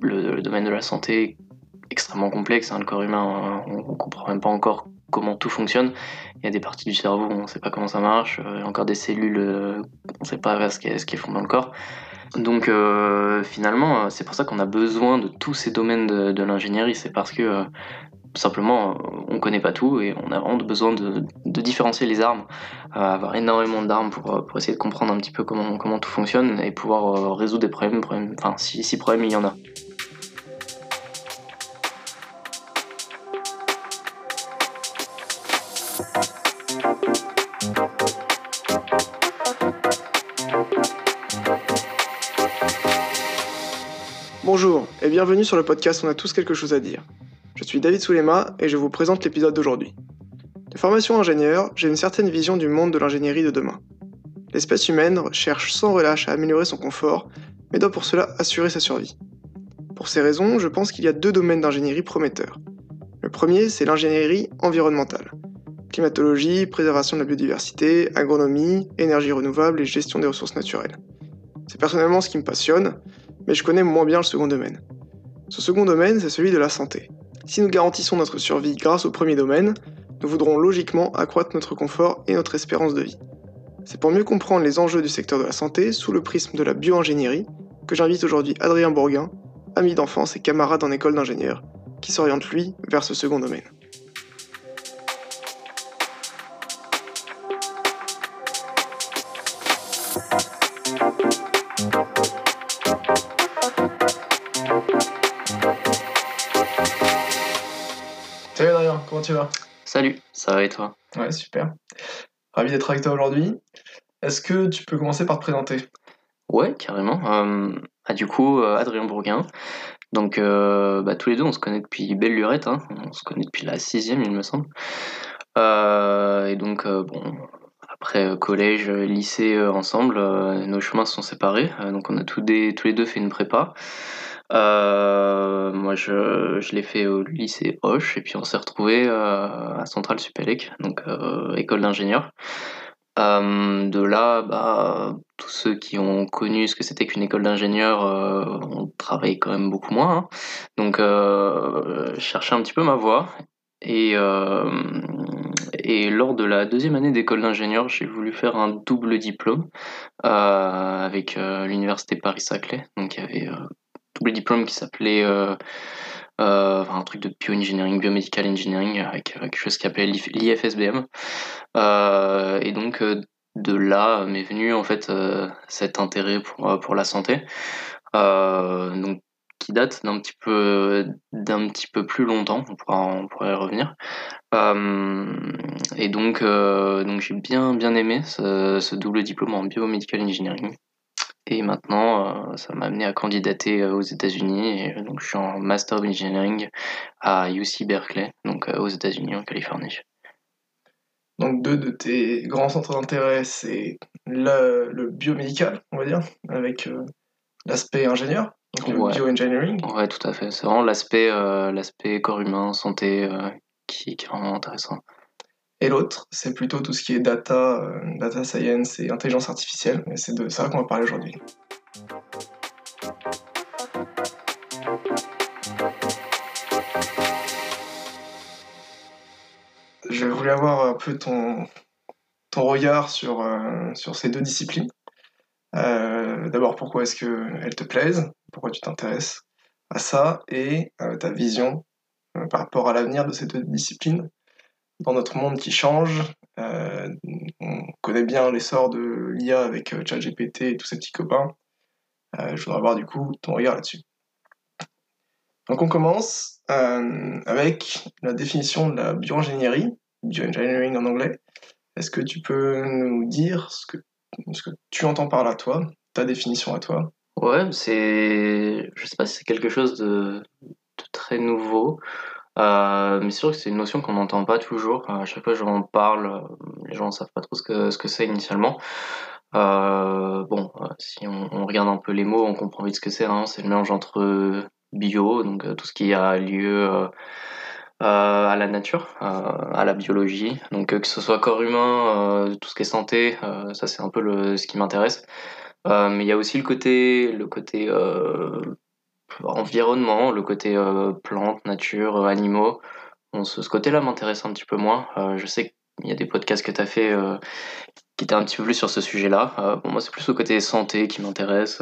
le, domaine de la santé est extrêmement complexe. Hein. le corps humain, on, ne comprend même pas encore comment tout fonctionne. Il y a des parties du cerveau, on ne sait pas comment ça marche. Il y a encore des cellules, on ne sait pas ce qu'elles font dans le corps. Donc finalement, c'est pour ça qu'on a besoin de tous ces domaines de, l'ingénierie. C'est parce que simplement, on ne connaît pas tout et on a vraiment besoin de, différencier les armes, avoir énormément d'armes pour, pour, essayer de comprendre un petit peu comment, tout fonctionne et pouvoir résoudre des problèmes, enfin si, si problèmes il y en a. Bonjour et bienvenue sur le podcast On a tous quelque chose à dire. Je suis David Soulema et je vous présente l'épisode d'aujourd'hui. De formation ingénieur, j'ai une certaine vision du monde de l'ingénierie de demain. L'espèce humaine cherche sans relâche à améliorer son confort, mais doit pour cela assurer sa survie. Pour ces raisons, je pense qu'il y a deux domaines d'ingénierie prometteurs. Le premier, c'est l'ingénierie environnementale. Climatologie, préservation de la biodiversité, agronomie, énergie renouvelable et gestion des ressources naturelles. C'est personnellement ce qui me passionne, mais je connais moins bien le second domaine. Ce second domaine, c'est celui de la santé. Si nous garantissons notre survie grâce au premier domaine, nous voudrons logiquement accroître notre confort et notre espérance de vie. C'est pour mieux comprendre les enjeux du secteur de la santé sous le prisme de la bioingénierie que j'invite aujourd'hui Adrien Bourguin, ami d'enfance et camarade en école d'ingénieur, qui s'oriente lui vers ce second domaine. Tu vas Salut, ça va et toi? Ouais, super. Ravi d'être avec toi aujourd'hui. Est-ce que tu peux commencer par te présenter? Ouais, carrément. Euh, ah, du coup, euh, Adrien Bourguin. Donc, euh, bah, tous les deux, on se connaît depuis belle lurette. Hein. On se connaît depuis la sixième, il me semble. et donc, bon, après collège, lycée ensemble, nos chemins se sont séparés. donc, on a tous, des, tous les deux fait une prépa. Euh, moi, je, l'ai fait au lycée Hoche, et puis on s'est retrouvé euh, à Centrale Supélec, donc euh, école d'ingénieur. de là, bah, tous ceux qui ont connu ce que c'était qu'une école d'ingénieur ont travaillé quand même beaucoup moins. Hein. Donc, je cherchais un petit peu ma voie. Et, et lors de la deuxième année d'école d'ingénieur, j'ai voulu faire un double diplôme avec l'université Paris-Saclay. Donc, il y avait double diplôme qui s'appelait euh, euh, un truc de bioengineering, biomedical engineering, avec quelque chose qui s'appelait l'IFSBM. Euh, et donc de là m'est venu en fait cet intérêt pour, pour la santé. donc qui date d'un petit peu d'un petit peu plus longtemps, on pourra on pourrait y revenir. et donc donc j'ai bien bien aimé ce, ce double diplôme en biomedical engineering. Et maintenant, euh, ça m'a amené à candidater euh, aux États-Unis. Euh, donc, je suis en Master of Engineering à UC Berkeley, donc aux États-Unis, en Californie. Donc, deux de tes grands centres d'intérêt, c'est le, le, biomédical, on va dire, avec l'aspect ingénieur, donc le bioengineering. Ouais, tout à fait. C'est vraiment l'aspect l'aspect corps humain, santé, qui, qui est vraiment intéressant. Et l'autre, c'est plutôt tout ce qui est data, euh, data science et intelligence artificielle. Et c'est de ça qu'on va parler aujourd'hui. Je voulais avoir un peu ton, ton regard sur, euh, sur ces deux disciplines. Euh, d'abord, pourquoi est-ce qu'elles te plaisent? Pourquoi tu t'intéresses à ça? Et ta vision par rapport à l'avenir de ces deux disciplines dans notre monde qui change. Euh, on connaît bien l'essor de l'IA avec euh, ChatGPT et tous ces petits copains. Euh, je voudrais avoir du coup ton regard là-dessus. Donc on commence avec la définition de la bioingénierie, bioengineering en anglais. Est-ce que tu peux nous dire ce que, tu entends par là, toi, ta définition à toi? Ouais, c'est, je sais pas c'est quelque chose de très nouveau. Euh, mais c'est sûr que c'est une notion qu'on n'entend pas toujours. À chaque fois que j'en parle, euh, les gens ne savent pas trop ce que ce que c'est initialement. Euh, bon, si on, regarde un peu les mots, on comprend vite ce que c'est. Hein. C'est le mélange entre bio, donc tout ce qui a lieu à la nature, à la biologie. Donc que ce soit corps humain, tout ce qui est santé, ça c'est un peu ce qui m'intéresse. mais il y a aussi le côté, le côté environnement, le côté plantes, nature, animaux. Bon, ce, ce côté-là m'intéresse un petit peu moins. je sais qu'il y a des podcasts que tu as fait qui étaient un petit peu plus sur ce sujet-là. moi, c'est plus le côté santé qui m'intéresse.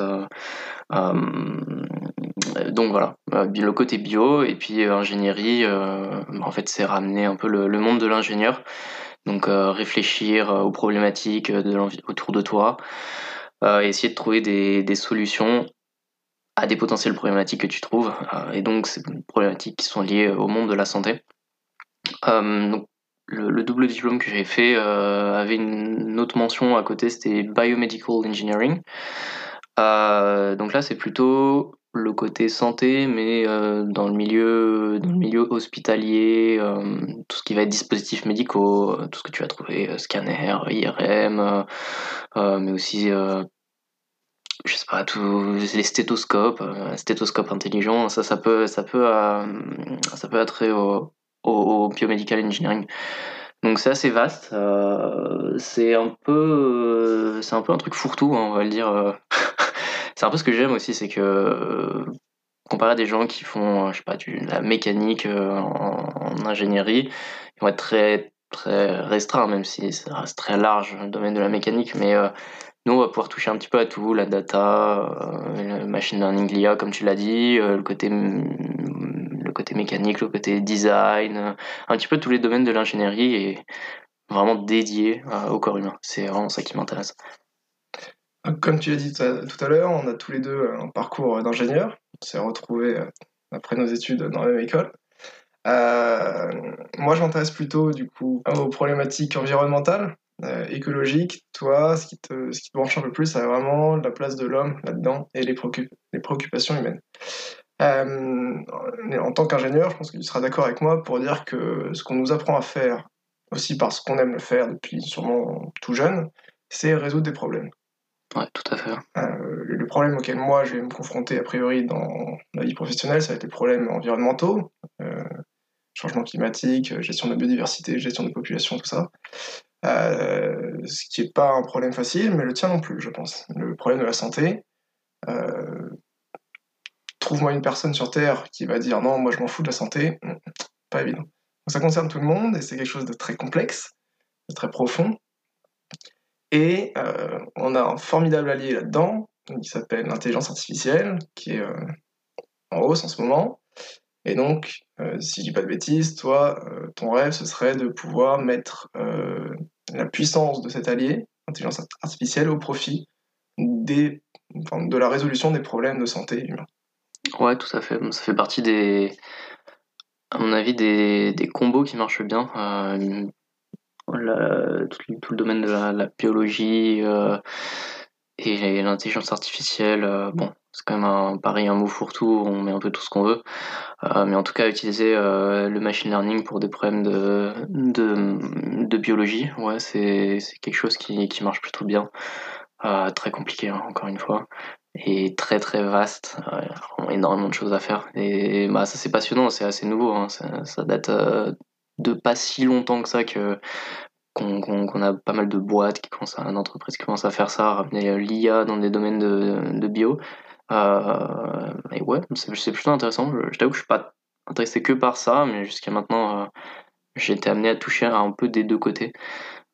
donc voilà, le côté bio et puis ingénierie, en fait, c'est ramener un peu le, le monde de l'ingénieur. Donc réfléchir aux problématiques de autour de toi, essayer de trouver des, des, solutions à des potentielles problématiques que tu trouves. et donc, ces problématiques qui sont liées au monde de la santé. donc, le, double diplôme que j'ai fait avait une autre mention à côté, c'était Biomedical Engineering. donc là, c'est plutôt le côté santé, mais euh, dans, le milieu, dans le milieu hospitalier, euh, tout ce qui va être dispositifs médicaux, euh, tout ce que tu vas trouver, scanner, IRM, mais aussi, je sais pas, tous les stéthoscopes, stéthoscope intelligent, ça, ça peut, ça peut, ça peut au, au, biomedical engineering. Donc c'est assez vaste. c'est un peu, un peu un truc fourre-tout, hein, on va le dire. c'est un peu ce que j'aime aussi, c'est que euh, comparé à des gens qui font, je sais pas, du, de la mécanique euh, en, ingénierie, ils vont être très très restreints, même si ça reste très large le domaine de la mécanique, mais euh, nous on va pouvoir toucher un petit peu à tout, la data, le machine learning, l'IA, comme tu l'as dit, le côté le côté mécanique, le côté design, un petit peu tous les domaines de l'ingénierie et vraiment dédié au corps humain. C'est vraiment ça qui m'intéresse. Comme tu l'as dit tout à l'heure, on a tous les deux un parcours d'ingénieur. On s'est retrouvés euh, après nos études dans la même école. Euh, moi, je m'intéresse plutôt du coup aux problématiques environnementales, euh, écologiques. Toi, ce qui, te, ce qui te branche un peu plus, c'est vraiment la place de l'homme là-dedans et les, les, préoccupations humaines. en tant qu'ingénieur, je pense que tu seras d'accord avec moi pour dire que ce qu'on nous apprend à faire, aussi parce qu'on aime le faire depuis sûrement tout jeune, c'est résoudre des problèmes. Ouais, tout à fait. Euh, le problème auquel moi je vais me confronter a priori dans ma vie professionnelle, ça va être les problèmes environnementaux, euh, changement climatique, gestion de la biodiversité, gestion des populations, tout ça. Euh, ce qui n'est pas un problème facile, mais le tien non plus, je pense. Le problème de la santé, trouve-moi une personne sur Terre qui va dire non, moi je m'en fous de la santé, hmm, pas évident. Donc ça concerne tout le monde et c'est quelque chose de très complexe, de très profond. Et euh, on a un formidable allié là-dedans, qui s'appelle l'intelligence artificielle, qui est euh, en hausse en ce moment. Et donc, euh, si je dis pas de bêtises, toi, ton rêve, ce serait de pouvoir mettre la puissance de cet allié, l'intelligence artificielle, au profit des, de la résolution des problèmes de santé humains. Ouais, tout à fait. Ça fait partie des, à mon avis, des, des combos qui marchent bien tout, le domaine de la, biologie euh, et l'intelligence artificielle. Euh, bon, c'est quand même un, pareil un mot fourre-tout, on met un peu tout ce qu'on veut. Euh, mais en tout cas, utiliser le machine learning pour des problèmes de, de, biologie, ouais, c'est quelque chose qui, qui marche plutôt bien. très compliqué, hein, encore une fois et très très vaste, énormément de choses à faire. Et bah, ça c'est passionnant, c'est assez nouveau, hein. ça, date de pas si longtemps que ça que qu'on a pas mal de boîtes qui commencent à, d'entreprises qui commencent à faire ça, ramener euh, l'IA dans des domaines de, de bio. Euh, et ouais, c'est plutôt intéressant. Je, t'avoue que je suis pas intéressé que par ça, mais jusqu'à maintenant, euh, j'ai été amené à toucher un peu des deux côtés.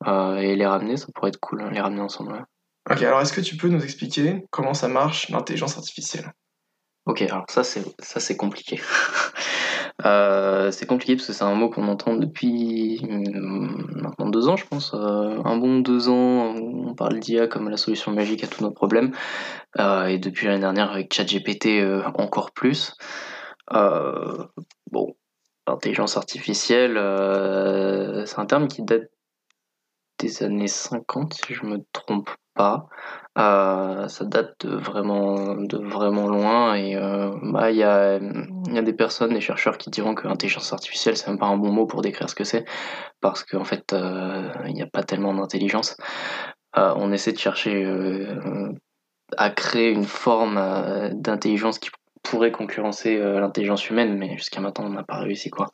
et les ramener, ça pourrait être cool, hein, les ramener ensemble. Ok, alors est-ce que tu peux nous expliquer comment ça marche l'intelligence artificielle? Ok, alors ça c'est ça c'est compliqué. Euh, c'est compliqué parce que c'est un mot qu'on entend depuis mm, maintenant deux ans, je pense. Euh, un bon deux ans, on parle d'IA comme la solution magique à tous nos problèmes. Euh, et depuis l'année dernière avec ChatGPT encore plus. bon, l'intelligence artificielle, c'est un terme qui date des années 50 si je me trompe pas. Euh, ça date de vraiment, de vraiment loin et euh, bah, il y, a, y a des personnes, des chercheurs qui diront que l'intelligence artificielle c'est même pas un bon mot pour décrire ce que c'est parce qu'en fait euh, il n'y a pas tellement d'intelligence. on essaie de chercher à créer une forme d'intelligence qui pourrait concurrencer l'intelligence humaine mais jusqu'à maintenant on n'a pas réussi quoi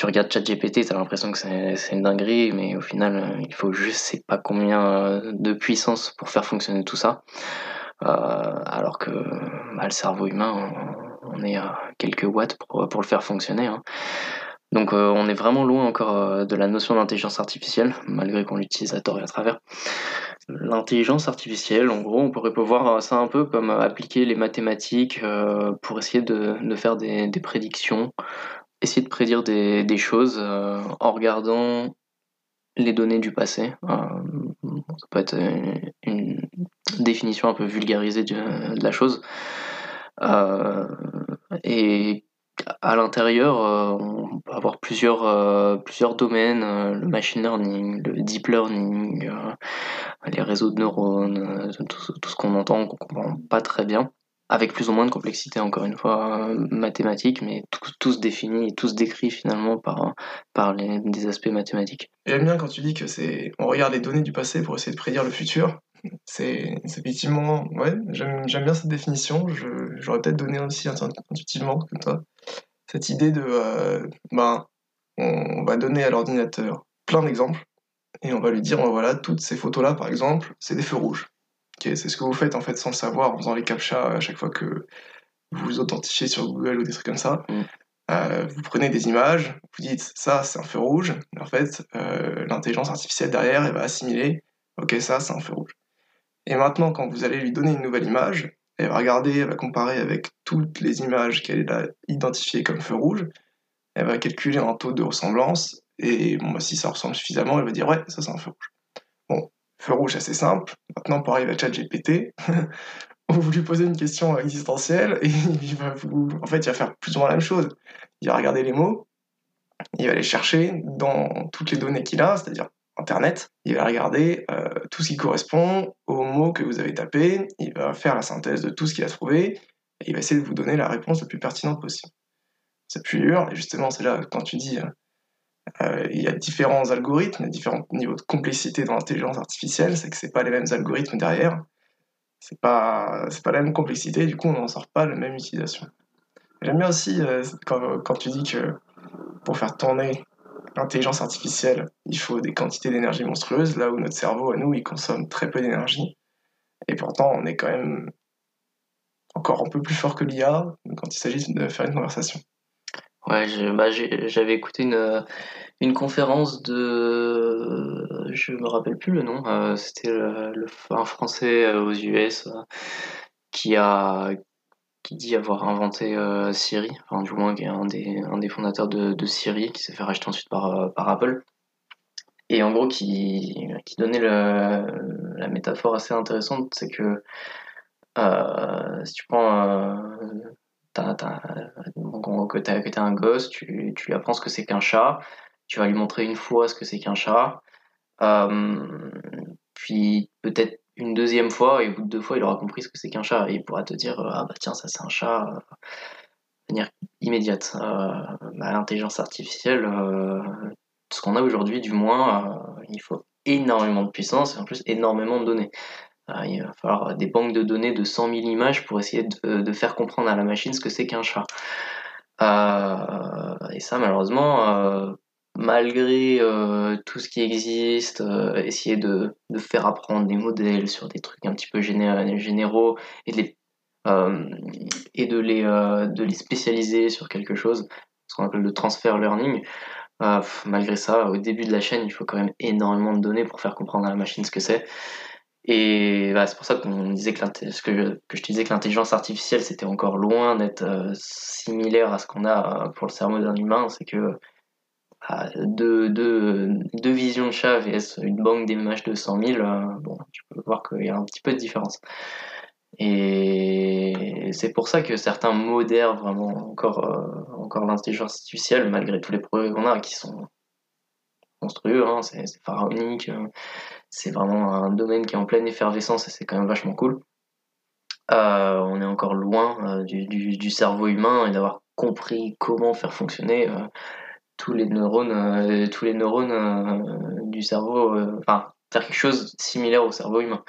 tu regardes ChatGPT, tu as l'impression que c'est une dinguerie, mais au final, euh, il faut je sais pas combien euh, de puissance pour faire fonctionner tout ça. Euh, alors que bah, le cerveau humain, on est à quelques watts pour, le faire fonctionner. Hein. Donc on est vraiment loin encore de la notion d'intelligence artificielle, malgré qu'on l'utilise à tort et à travers. L'intelligence artificielle, en gros, on pourrait voir ça un peu comme appliquer les mathématiques pour essayer de, faire des, prédictions, essayer de prédire des, choses en regardant les données du passé. ça peut être une, définition un peu vulgarisée de, la chose. et à l'intérieur, euh, on peut avoir plusieurs, euh, plusieurs domaines, euh, le machine learning, le deep learning, les réseaux de neurones, tout, ce qu'on entend, qu'on comprend pas très bien, avec plus ou moins de complexité, encore une fois, mathématique, mais tout, se définit, tout se décrit finalement par, par les, des aspects mathématiques. J'aime bien quand tu dis que c'est on regarde les données du passé pour essayer de prédire le futur. C'est effectivement, ouais, j'aime bien cette définition. J'aurais peut-être donné aussi intuitivement comme toi cette idée de, euh, ben, on va donner à l'ordinateur plein d'exemples et on va lui dire, ben voilà, toutes ces photos-là, par exemple, c'est des feux rouges. C'est ce que vous faites en fait sans le savoir en faisant les captcha à chaque fois que vous vous authentifiez sur Google ou des trucs comme ça. Mm. Euh, vous prenez des images, vous dites ça c'est un feu rouge, en fait euh, l'intelligence artificielle derrière elle va assimiler, ok ça c'est un feu rouge. Et maintenant quand vous allez lui donner une nouvelle image, elle va regarder, elle va comparer avec toutes les images qu'elle a identifiées comme feu rouge, elle va calculer un taux de ressemblance, et bon, bah, si ça ressemble suffisamment, elle va dire ouais, ça c'est un feu rouge. Bon, feu rouge assez simple, maintenant pour arriver à ChatGPT, vous lui posez une question existentielle, et il va vous... En fait, il va faire plus ou moins la même chose. Il va regarder les mots, il va les chercher dans toutes les données qu'il a, c'est-à-dire Internet, il va regarder euh, tout ce qui correspond aux mots que vous avez tapés, il va faire la synthèse de tout ce qu'il a trouvé, et il va essayer de vous donner la réponse la plus pertinente possible. C'est dur, et justement, c'est là quand tu dis euh, euh, il y a différents algorithmes, différents niveaux de complexité dans l'intelligence artificielle, c'est que c'est pas les mêmes algorithmes derrière, c'est pas, pas la même complexité, du coup on n'en sort pas la même utilisation. J'aime bien aussi quand, quand, tu dis que pour faire tourner l'intelligence artificielle, il faut des quantités d'énergie monstrueuses, là où notre cerveau, à nous, il consomme très peu d'énergie. Et pourtant, on est quand même encore un peu plus fort que l'IA quand il s'agit de faire une conversation. Ouais, bah, j'avais écouté une, une conférence de. Je me rappelle plus le nom, euh, c'était le, un Français euh, aux US euh, qui, a, qui dit avoir inventé euh, Siri, enfin du moins qui est un des, un des fondateurs de, de Siri, qui s'est fait racheter ensuite par, euh, par Apple. Et en gros, qui, qui donnait la métaphore assez intéressante, c'est que euh, si tu prends. T'as, t'as, que tu as un gosse, tu, lui apprends ce que c'est qu'un chat, tu vas lui montrer une fois ce que c'est qu'un chat, puis peut-être une deuxième fois, et bout de deux fois, il aura compris ce que c'est qu'un chat, et il pourra te dire Ah bah tiens, ça c'est un chat, euh, de manière immédiate. Euh, bah, L'intelligence artificielle, euh, ce qu'on a aujourd'hui, du moins, il faut énormément de puissance et en plus énormément de données. Il va falloir des banques de données de 100 000 images pour essayer de, de faire comprendre à la machine ce que c'est qu'un chat. et ça, malheureusement, malgré euh, tout ce qui existe, euh, essayer de, de, faire apprendre des modèles sur des trucs un petit peu généraux et de les, euh, et de les, de les spécialiser sur quelque chose, ce qu'on appelle le transfer learning. malgré ça, au début de la chaîne, il faut quand même énormément de données pour faire comprendre à la machine ce que c'est. Et bah, c'est pour ça qu'on disait que, que, que je te disais que l'intelligence artificielle, c'était encore loin d'être similaire à ce qu'on a pour le cerveau d'un humain. C'est que deux, deux, deux, visions de chat vs une banque de 100 000, euh, bon, tu peux voir qu'il y a un petit peu de différence. Et c'est pour ça que certains modèrent vraiment encore, euh, encore l'intelligence artificielle, malgré tous les progrès qu'on a, qui sont monstrueux, hein, c'est pharaonique, euh, c'est vraiment un domaine qui est en pleine effervescence et c'est quand même vachement cool. on est encore loin du, du, cerveau humain et d'avoir compris comment faire fonctionner tous les neurones, euh, tous les neurones euh, du cerveau, euh, enfin, faire quelque chose de similaire au cerveau humain.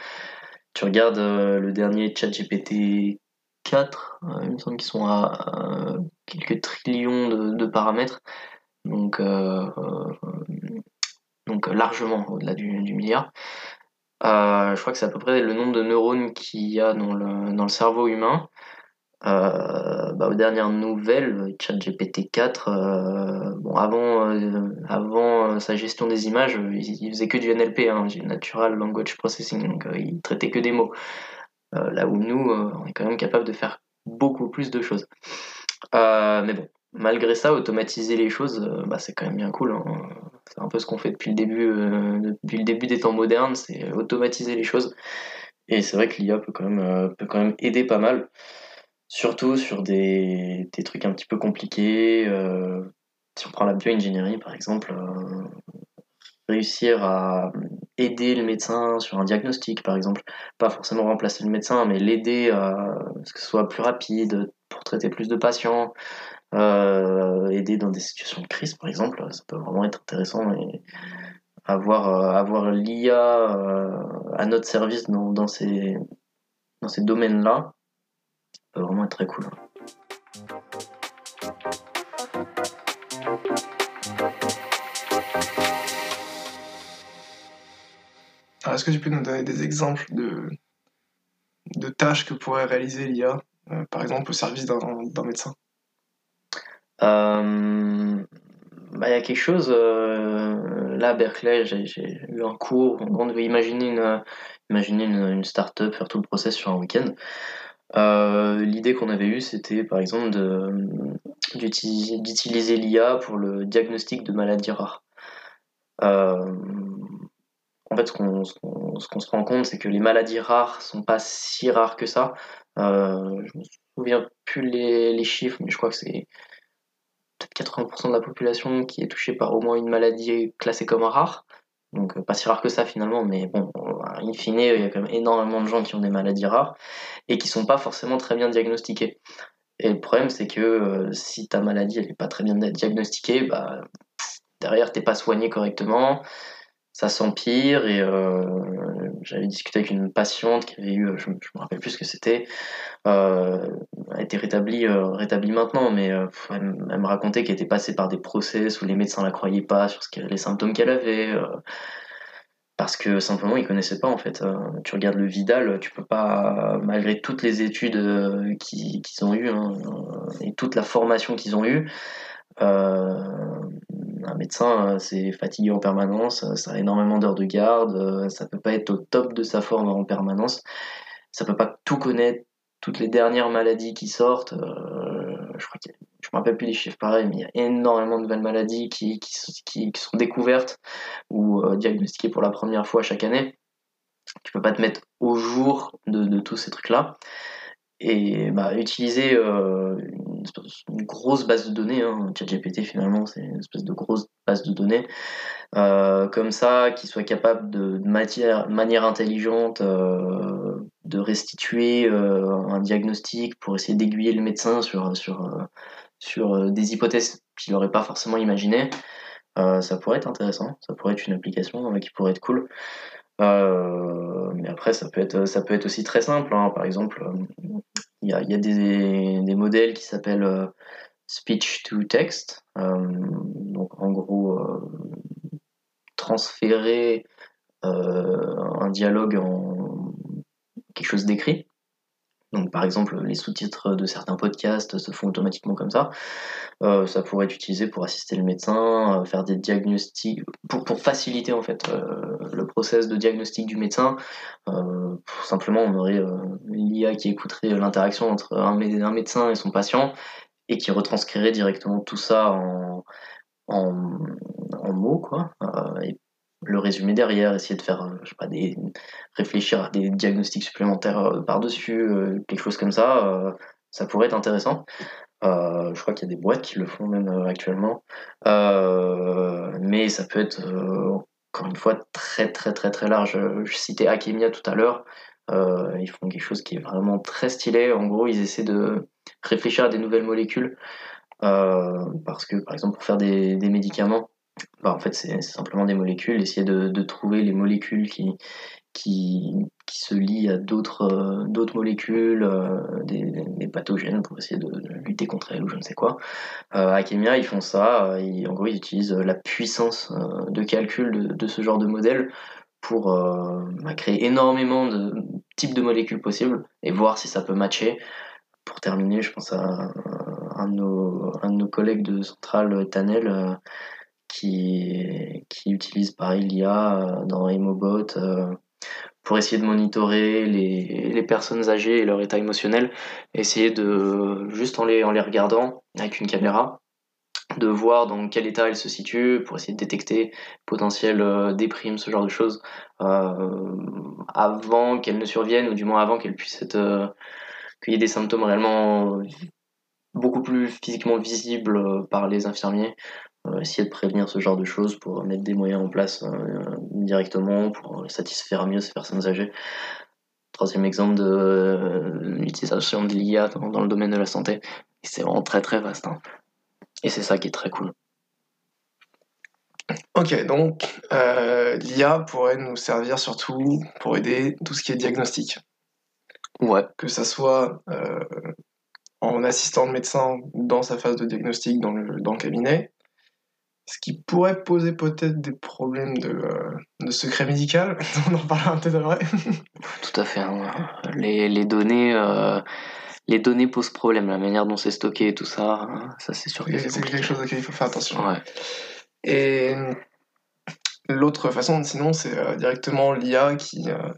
Tu regardes le dernier ChatGPT 4, il me semble qu'ils sont à quelques trillions de, paramètres, donc, donc largement au-delà du, milliard. je crois que c'est à peu près le nombre de neurones qu'il y a dans le, dans le cerveau humain. Euh, bah, aux dernières nouvelles, ChatGPT 4, euh, bon, avant, euh, avant sa gestion des images, il, faisait que du NLP, hein, du Natural Language Processing, donc il traitait que des mots. là où nous, on est quand même capable de faire beaucoup plus de choses. mais bon, malgré ça, automatiser les choses, bah, c'est quand même bien cool. Hein. C'est un peu ce qu'on fait depuis le début, depuis le début des temps modernes, c'est automatiser les choses. Et c'est vrai que l'IA peut quand même, peut quand même aider pas mal. Surtout sur des, des trucs un petit peu compliqués. Euh, si on prend la bioingénierie, par exemple, euh, réussir à aider le médecin sur un diagnostic, par exemple. Pas forcément remplacer le médecin, mais l'aider à ce que ce soit plus rapide, pour traiter plus de patients. Euh, aider dans des situations de crise, par exemple, ça peut vraiment être intéressant. Et avoir, avoir l'IA à notre service dans, dans ces, dans ces domaines-là, peut vraiment être très cool. Est-ce que tu peux nous donner des exemples de, de tâches que pourrait réaliser l'IA, euh, par exemple au service d'un médecin? Euh, bah, Il y a quelque chose, euh, là à Berkeley, j'ai eu un cours, on devait imaginer une, imaginer une, start-up, faire tout le process sur un week-end. Euh, l'idée qu'on avait eue, c'était par exemple d'utiliser l'IA pour le diagnostic de maladies rares. En fait, ce qu'on se rend compte, c'est que les maladies rares sont pas si rares que ça. Euh, je me souviens plus les, les, chiffres, mais je crois que c'est 80% de la population qui est touchée par au moins une maladie classée comme rare. Donc pas si rare que ça finalement, mais bon, in fine, il y a quand même énormément de gens qui ont des maladies rares et qui sont pas forcément très bien diagnostiquées. Et le problème, c'est que euh, si ta maladie elle est pas très bien diagnostiquée, bah, derrière t'es pas soigné correctement, ça s'empire et euh, j'avais discuté avec une patiente qui avait eu, je, me rappelle plus ce que c'était, euh, a été rétablie, euh, rétablie maintenant, mais elle, me racontait qu'elle était passée par des process où les médecins la croyaient pas sur ce les symptômes qu'elle avait parce que simplement ils connaissaient pas en fait. tu regardes le Vidal, tu peux pas, malgré toutes les études qu'ils ont eues hein, et toute la formation qu'ils ont eue, un médecin, c'est fatigué en permanence, ça a énormément d'heures de garde, ça peut pas être au top de sa forme en permanence, ça peut pas tout connaître, toutes les dernières maladies qui sortent. Euh, je crois que je me rappelle plus des chiffres pareils, mais il y a énormément de nouvelles maladies qui, sont découvertes ou euh, diagnostiquées pour la première fois chaque année. Tu peux pas te mettre au jour de tous ces trucs-là et bah, utiliser euh, une, grosse base de données, hein. ChatGPT finalement c'est une espèce de grosse base de données, euh, comme ça, qui soit capable de, matière, manière intelligente euh, de restituer un diagnostic pour essayer d'aiguiller le médecin sur, sur, sur des hypothèses qu'il n'aurait pas forcément imaginées. ça pourrait être intéressant, ça pourrait être une application qui pourrait être cool. Euh, mais après, ça peut être, ça peut être aussi très simple. Hein. Par exemple, il y a, des, modèles qui s'appellent euh, speech to text. Euh, donc, en gros, transférer un dialogue en quelque chose d'écrit. Donc, par exemple, les sous-titres de certains podcasts se font automatiquement comme ça. Euh, ça pourrait être utilisé pour assister le médecin, euh, faire des diagnostics, pour, pour faciliter en fait euh, le process de diagnostic du médecin. simplement, on aurait l'IA qui écouterait l'interaction entre un, médecin et son patient et qui retranscrirait directement tout ça en, en, mots, quoi. Le résumé derrière, essayer de faire, euh, je sais pas, des, réfléchir à des diagnostics supplémentaires euh, par-dessus, euh, quelque chose comme ça, ça pourrait être intéressant. je crois qu'il y a des boîtes qui le font même actuellement. mais ça peut être, encore une fois, très très très très large. Je citais Akemia tout à l'heure. ils font quelque chose qui est vraiment très stylé. En gros, ils essaient de réfléchir à des nouvelles molécules. parce que, par exemple, pour faire des médicaments, bah, en fait, c'est simplement des molécules, essayer de, trouver les molécules qui, qui, se lient à d'autres euh, molécules, euh, des, pathogènes pour essayer de, lutter contre elles ou je ne sais quoi. Euh, à Kemia, ils font ça, et en gros, ils utilisent la puissance de calcul de, de, ce genre de modèle pour bah, créer énormément de types de molécules possibles et voir si ça peut matcher pour terminer, je pense à un de nos, un de nos collègues de Centrale, Tanel, qui, qui utilise pareil l'IA dans Emobot pour essayer de monitorer les, les, personnes âgées et leur état émotionnel, essayer de, juste en les, en les regardant avec une caméra, de voir dans quel état elles se situent pour essayer de détecter potentiel euh, déprime, ce genre de choses, euh, avant qu'elles ne surviennent, ou du moins avant qu'elles puissent être. Euh, qu'il y ait des symptômes réellement beaucoup plus physiquement visibles euh, par les infirmiers. essayer de prévenir ce genre de choses pour mettre des moyens en place directement pour satisfaire mieux ces personnes âgées. Troisième exemple de l'utilisation de l'IA dans, le domaine de la santé. C'est vraiment très très vaste. Hein. Et c'est ça qui est très cool. Ok, donc euh, l'IA pourrait nous servir surtout pour aider tout ce qui est diagnostic. Ouais. Que ça soit euh, en assistant le médecin dans sa phase de diagnostic dans le, dans le cabinet, ce qui pourrait poser peut-être des problèmes de, euh, de secret médical. On en parlera peut-être après. Tout à fait. Hein. Les, les, données les données posent problème, la manière dont c'est stocké et tout ça, hein, ça c'est sûr que c'est quelque chose auquel il faut faire attention. Et l'autre façon, sinon, c'est euh, directement l'IA qui, euh,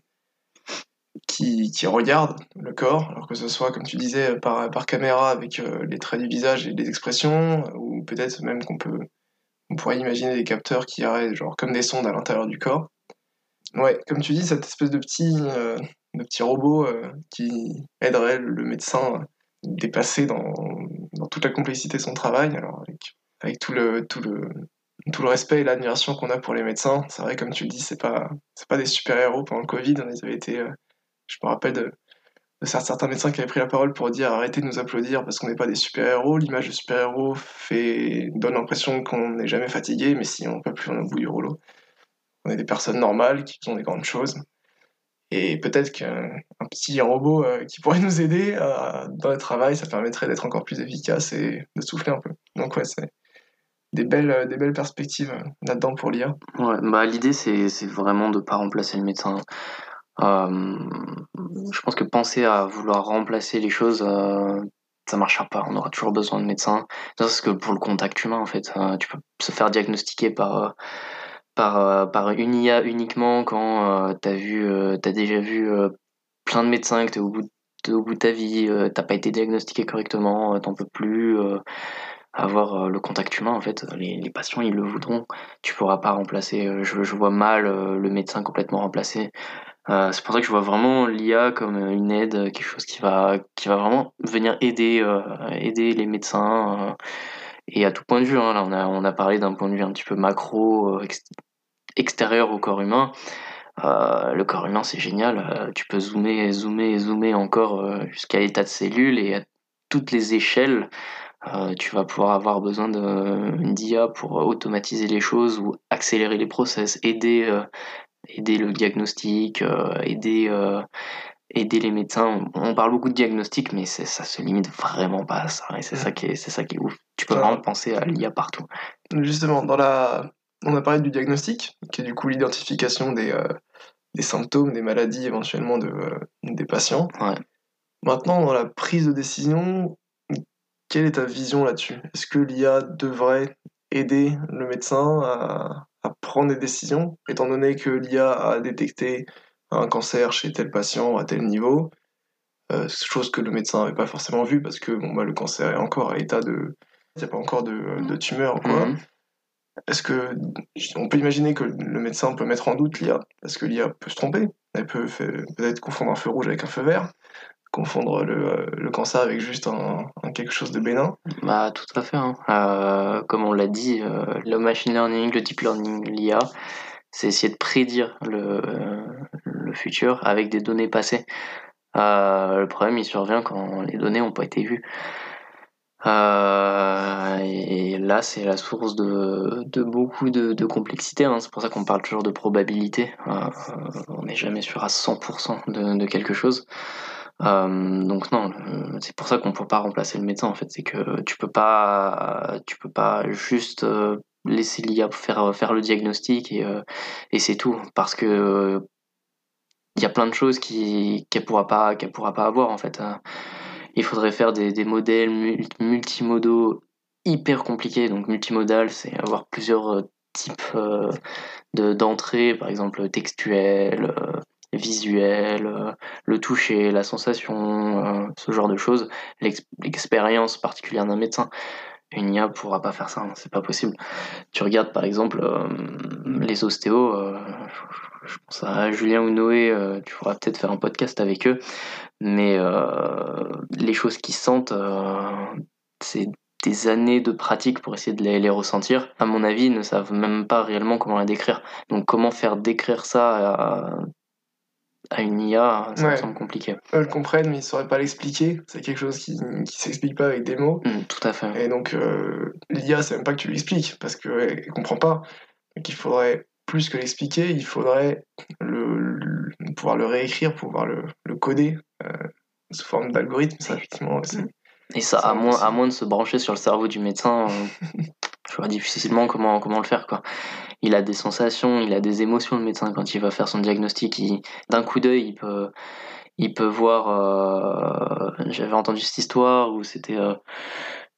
qui, qui, regarde le corps, alors que ce soit, comme tu disais, par, caméra avec euh, les traits du visage et les expressions, ou peut-être même qu'on peut, on pourrait imaginer des capteurs qui auraient genre comme des sondes à l'intérieur du corps. Ouais, comme tu dis, cette espèce de petit, de petits robots euh, qui aideraient le médecin à dépasser dans, dans, toute la complexité de son travail. Alors avec, avec tout, le, tout, le, tout le respect et l'admiration qu'on a pour les médecins, c'est vrai, comme tu le dis, c'est pas, c'est pas des super-héros pendant le Covid. Ils avaient été, euh, je me rappelle de, certains médecins qui avaient pris la parole pour dire arrêtez de nous applaudir parce qu'on n'est pas des super-héros. L'image de super-héros fait, donne l'impression qu'on n'est jamais fatigué, mais si on peut plus, on est au bout du rouleau. On est des personnes normales qui font des grandes choses. Et peut-être qu'un petit robot euh, qui pourrait nous aider euh, dans le travail, ça permettrait d'être encore plus efficace et de souffler un peu. Donc ouais, c'est des belles, euh, des belles perspectives là-dedans pour l'IA. Ouais, bah, L'idée, c'est, vraiment de ne pas remplacer le médecin. Je pense que penser à vouloir remplacer les choses, ça marchera pas. On aura toujours besoin de médecins. Parce que pour le contact humain, en fait, tu peux se faire diagnostiquer par par, euh, par une IA uniquement quand euh, t'as euh, t'as déjà vu plein de médecins que t'es au bout de, au bout de ta vie t'as pas été diagnostiqué correctement t'en peux plus avoir le contact humain en fait les, patients ils le voudront tu pourras pas remplacer je vois mal le médecin complètement remplacé c'est pour ça que je vois vraiment l'IA comme une aide quelque chose qui va qui va vraiment venir aider aider les médecins et à tout point de vue, hein, là on a, on a parlé d'un point de vue un petit peu macro, euh, extérieur au corps humain. Euh, le corps humain c'est génial, euh, tu peux zoomer, zoomer, zoomer encore jusqu'à l'état de cellule et à toutes les échelles, tu vas pouvoir avoir besoin DIA pour automatiser les choses ou accélérer les process, aider, aider le diagnostic, aider aider les médecins. On parle beaucoup de diagnostic, mais ça se limite vraiment pas à ça. Et c'est ça qui est, ça qui est ouf. Tu peux vraiment penser à l'IA partout. Justement, dans la, on a parlé du diagnostic, qui est du coup l'identification des, euh, des symptômes, des maladies éventuellement de, euh, des patients. Ouais. Maintenant, dans la prise de décision, quelle est ta vision là-dessus? Est-ce que l'IA devrait aider le médecin à, à prendre des décisions, étant donné que l'IA a détecté un cancer chez tel patient à tel niveau, euh, chose que le médecin n'avait pas forcément vu parce que bon, bah, le cancer est encore à l'état de. Il n'y a pas encore de, de tumeur quoi. Mhm. Est-ce que on peut imaginer que le médecin peut mettre en doute l'IA Parce que l'IA peut se tromper. Elle peut peut-être confondre un feu rouge avec un feu vert, confondre le, le cancer avec juste un, quelque chose de bénin. Bah tout à fait. Hein. Euh, comme on l'a dit, euh, le machine learning, le deep learning, l'IA, c'est essayer de prédire le, le futur avec des données passées. Euh, le problème, il survient quand les données n'ont pas été vues. Euh, et là, c'est la source de, de beaucoup de, de complexité. Hein. C'est pour ça qu'on parle toujours de probabilité. Euh, on n'est jamais sûr à 100% de, de, quelque chose. Donc non, c'est pour ça qu'on ne peut pas remplacer le médecin. En fait, c'est que tu peux pas, tu peux pas juste laisser l'IA faire faire le diagnostic et, et c'est tout. Parce que il y a plein de choses qui qu'elle pourra pas qu'elle pourra pas avoir en fait hein. il faudrait faire des, des modèles multimodaux hyper compliqués. Donc multimodal, c'est avoir plusieurs types de d'entrée, par exemple textuel, visuel, le toucher, la sensation, ce genre de choses, l'expérience particulière d'un médecin. Une IA pourra pas faire ça, hein, c'est pas possible. Tu regardes par exemple les ostéos, je pense à Julien ou Noé, tu pourras peut-être faire un podcast avec eux, mais les choses qu'ils sentent, c'est des années de pratique pour essayer de les, ressentir, à mon avis, ils ne savent même pas réellement comment la décrire. Donc comment faire décrire ça à, une IA, ça me semble compliqué. Eux le comprennent, mais ils ne sauraient pas l'expliquer. C'est quelque chose qui ne s'explique pas avec des mots. Mmh, tout à fait. Et donc euh, l'IA, c'est même pas que tu l'expliques, parce qu'elle ne comprend pas. Donc il faudrait plus que l'expliquer, il faudrait le, pouvoir le réécrire, pouvoir le, le coder euh, sous forme d'algorithme. Ça, effectivement, c'est et ça, à moins, à moins de se brancher sur le cerveau du médecin, euh, je vois difficilement comment, comment le faire. Quoi. Il a des sensations, il a des émotions, le médecin, quand il va faire son diagnostic. D'un coup d'œil, il peut, il peut voir. Euh, j'avais entendu cette histoire où c'était euh,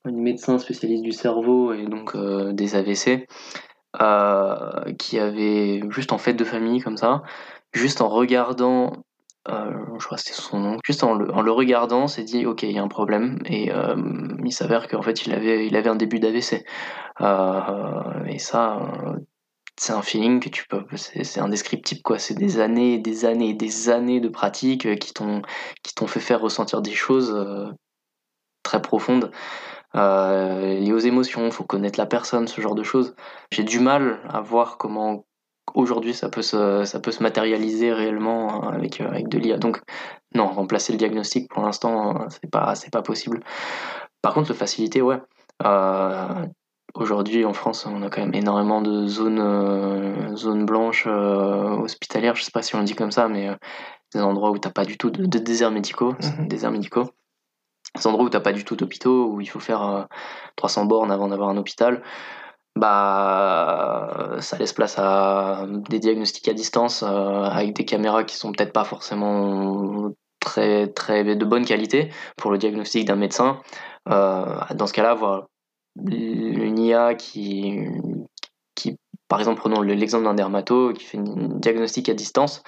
un médecin spécialiste du cerveau et donc des AVC qui avait juste en fait de famille comme ça, juste en regardant euh, je crois que c'était son nom, juste en le, regardant, s'est dit ok, il y a un problème, et euh, il s'avère qu'en fait il avait, il avait un début d'AVC. Euh, et ça, c'est un feeling que tu peux, c'est indescriptible quoi. C'est des années, des années, des années de pratique qui t'ont, qui t'ont fait faire ressentir des choses très profondes. liées aux émotions, faut connaître la personne, ce genre de choses. J'ai du mal à voir comment aujourd'hui ça peut se, ça peut se matérialiser réellement hein, avec, euh, avec de l'IA. Donc non, remplacer le diagnostic pour l'instant, euh, c'est pas, c'est pas possible. Par contre, le faciliter, ouais. Euh, aujourd'hui en France, on a quand même énormément de zones, zones blanches hospitalières, je sais pas si on le dit comme ça, mais des endroits où t'as pas du tout de, déserts médicaux, mhm. déserts médicaux. Des endroits où t'as pas du tout d'hôpitaux, où il faut faire 300 bornes avant d'avoir un hôpital bah ça laisse place à des diagnostics à distance euh, avec des caméras qui sont peut-être pas forcément très très de bonne qualité pour le diagnostic d'un médecin. Euh, dans ce cas-là, avoir une IA qui qui par exemple prenons l'exemple d'un dermato qui fait un diagnostic à distance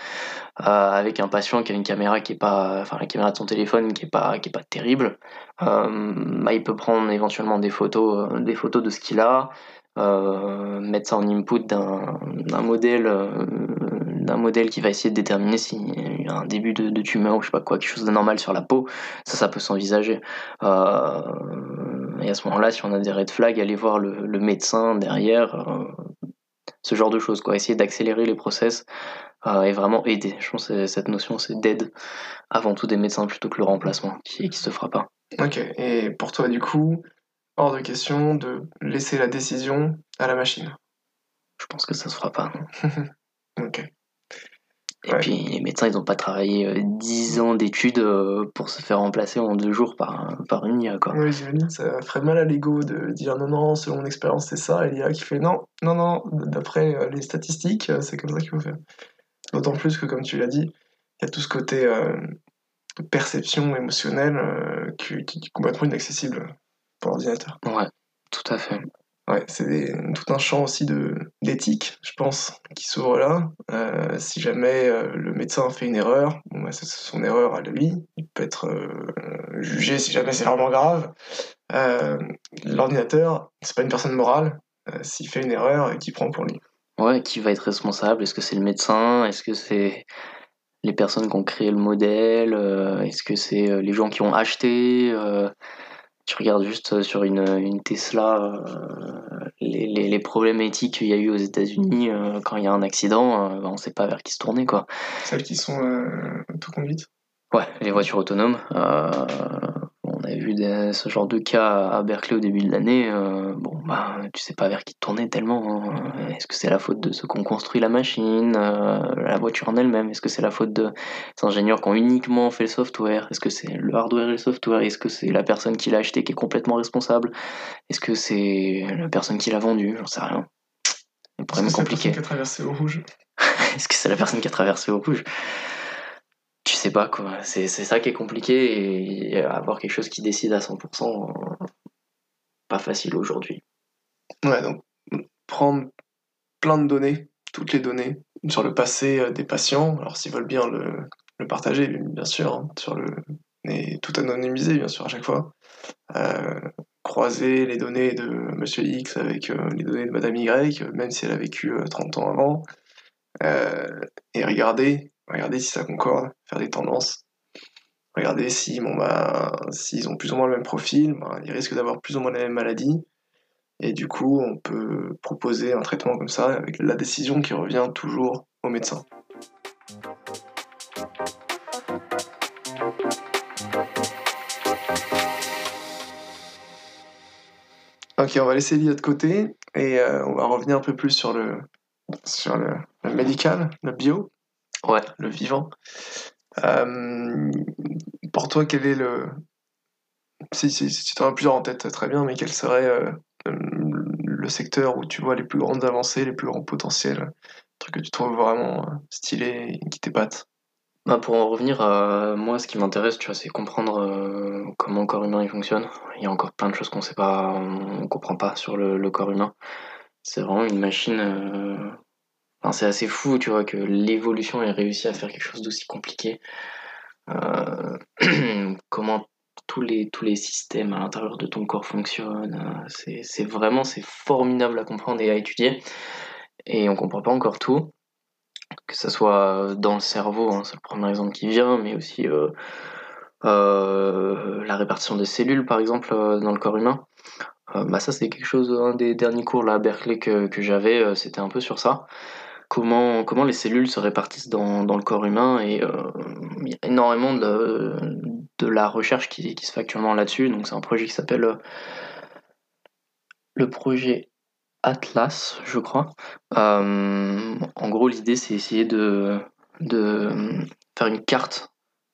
euh, avec un patient qui a une caméra qui est pas enfin la caméra de son téléphone qui est pas qui est pas terrible bah, il peut prendre éventuellement des photos des photos de ce qu'il a euh, mettre ça en input d'un modèle euh, modèle qui va essayer de déterminer s'il y a un début de, tumeur ou je sais pas quoi, quelque chose de normal sur la peau, ça, ça peut s'envisager. Euh, et à ce moment-là, si on a des red flags, aller voir le, médecin derrière, ce genre de choses, quoi. Essayer d'accélérer les process et vraiment aider. Je pense que cette notion, c'est d'aide avant tout des médecins plutôt que le remplacement qui, qui se fera pas. Ok, et pour toi, du coup, hors de question de laisser la décision à la machine? Je pense que ça se fera pas. ok. Et puis les médecins, ils n'ont pas travaillé 10 euh, ans d'études euh, pour se faire remplacer en deux jours par, par une IA. Quoi. Oui, ça ferait mal à l'ego de dire non, non, selon mon expérience, c'est ça, et l'IA qui fait non, non, non, d'après euh, les statistiques, c'est comme ça qu'il faut faire. D'autant plus que, comme tu l'as dit, il y a tout ce côté perception émotionnelle qui, qui, est complètement inaccessible pour l'ordinateur. Ouais, tout à fait. Ouais, c'est tout un champ aussi d'éthique, je pense, qui s'ouvre là. Euh, si jamais euh, le médecin fait une erreur, bon, bah, c'est son erreur à lui, il peut être euh, jugé si jamais c'est vraiment grave. L'ordinateur, c'est pas une personne morale. S'il fait une erreur, qui prend pour lui Ouais, qui va être responsable? Est-ce que c'est le médecin? Est-ce que c'est les personnes qui ont créé le modèle? Est-ce que c'est les gens qui ont acheté? Tu regardes juste euh, sur une, une Tesla euh, les, les, les, problèmes éthiques qu'il y a eu aux États-Unis euh, quand il y a un accident, bah, on ne sait pas vers qui se tourner quoi. Celles qui sont tout conduites? Ouais, les voitures autonomes vu ce genre de cas à Berkeley au début de l'année, euh, bon, bah, tu sais pas vers qui tourner tellement. Hein. Est-ce que c'est la faute de ceux qui ont construit la machine, euh, la voiture en elle-même? Est-ce que c'est la faute de ces ingénieurs qui ont uniquement fait le software? Est-ce que c'est le hardware et le software? Est-ce que c'est la personne qui l'a acheté qui est complètement responsable? Est-ce que c'est la personne qui l'a vendu? J'en sais rien. C'est compliqué. Est-ce que c'est la personne qui a traversé au rouge? Est-ce que c'est la personne qui a traversé au rouge? Tu sais pas quoi. C'est ça qui est compliqué et avoir quelque chose qui décide à 100%, pas facile aujourd'hui. Ouais, donc prendre plein de données, toutes les données sur le passé euh, des patients, alors s'ils veulent bien le, le partager, bien sûr, hein, sur le, et tout anonymisé, bien sûr, à chaque fois. Euh, croiser les données de Monsieur X avec euh, les données de Madame Y, même si elle a vécu 30 ans avant, et regarder Regardez si ça concorde, faire des tendances. Regardez si bon bah s'ils ont plus ou moins le même profil, bah, ils risquent d'avoir plus ou moins la même maladie. Et du coup, on peut proposer un traitement comme ça avec la décision qui revient toujours au médecin. Ok, on va laisser l'IA de côté et euh, on va revenir un peu plus sur le médical, le bio. Ouais. Le vivant. Euh, pour toi, quel est le. Si, tu en as plusieurs en tête, très bien, mais quel serait euh, le secteur où tu vois les plus grandes avancées, les plus grands potentiels, le truc que tu trouves vraiment euh, stylé et qui t'épate? Bah pour en revenir à moi, ce qui m'intéresse, tu vois, c'est comprendre comment le corps humain il fonctionne. Il y a encore plein de choses qu'on sait pas, on comprend pas sur le corps humain. C'est vraiment une machine c'est assez fou, tu vois, que l'évolution ait réussi à faire quelque chose d'aussi compliqué. Euh, comment tous les, tous les systèmes à l'intérieur de ton corps fonctionnent. Euh, c'est vraiment c'est formidable à comprendre et à étudier. Et on comprend pas encore tout. Que ce soit dans le cerveau, hein, c'est le premier exemple qui vient, mais aussi euh, la répartition des cellules, par exemple, dans le corps humain. bah ça, c'est quelque chose, un des derniers cours là, à Berkeley que j'avais, c'était un peu sur ça comment, les cellules se répartissent dans, le corps humain. Et euh, il y a énormément de, la recherche qui, se fait actuellement là-dessus. Donc c'est un projet qui s'appelle euh, le projet Atlas, je crois. Euh, en gros, l'idée, c'est essayer de, faire une carte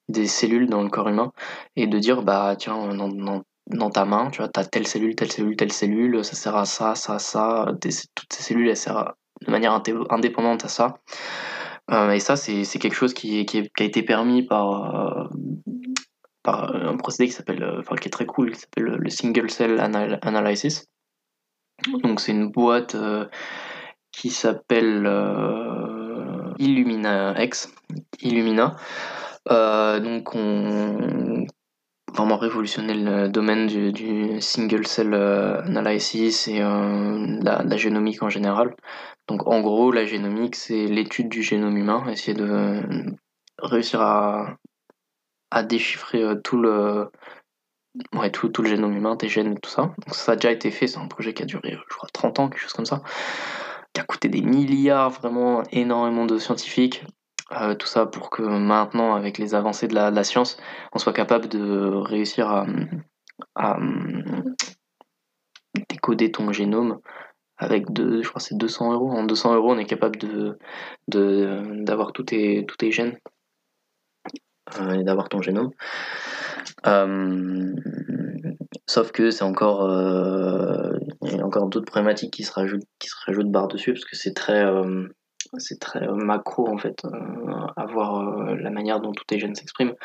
des cellules dans le corps humain et de dire, bah tiens, dans, ta main, tu vois, as telle cellule, telle cellule, telle cellule, ça sert à ça, ça, ça, toutes ces cellules, elles servent de manière indépendante à ça. Euh, et ça, c'est quelque chose qui, qui, a été permis par, euh, par un procédé qui s'appelle, euh, enfin qui est très cool, qui s'appelle le Single Cell Analysis. Donc c'est une boîte qui s'appelle Illumina X, Illumina. donc on vraiment révolutionné le domaine du, single cell analysis et la, la, génomique en général. Donc en gros, la génomique, c'est l'étude du génome humain, essayer de réussir à, déchiffrer euh, tout le, tout, le génome humain, des gènes et tout ça. Ça a déjà été fait, c'est un projet qui a duré, je crois, 30 ans, quelque chose comme ça, qui a coûté des milliards, vraiment énormément de scientifiques. Euh, tout ça pour que maintenant, avec les avancées de la, science, on soit capable de réussir à, à décoder ton génome avec deux, je crois c'est 200 euros. En 200 euros, on est capable de, d'avoir tous tes, tous tes gènes euh, et d'avoir ton génome. Euh, sauf que c'est encore, euh, il y a encore d'autres problématiques qui se rajoutent, qui se rajoutent barre dessus parce que c'est très, c'est très macro en fait, avoir la manière dont tous tes gènes s'expriment.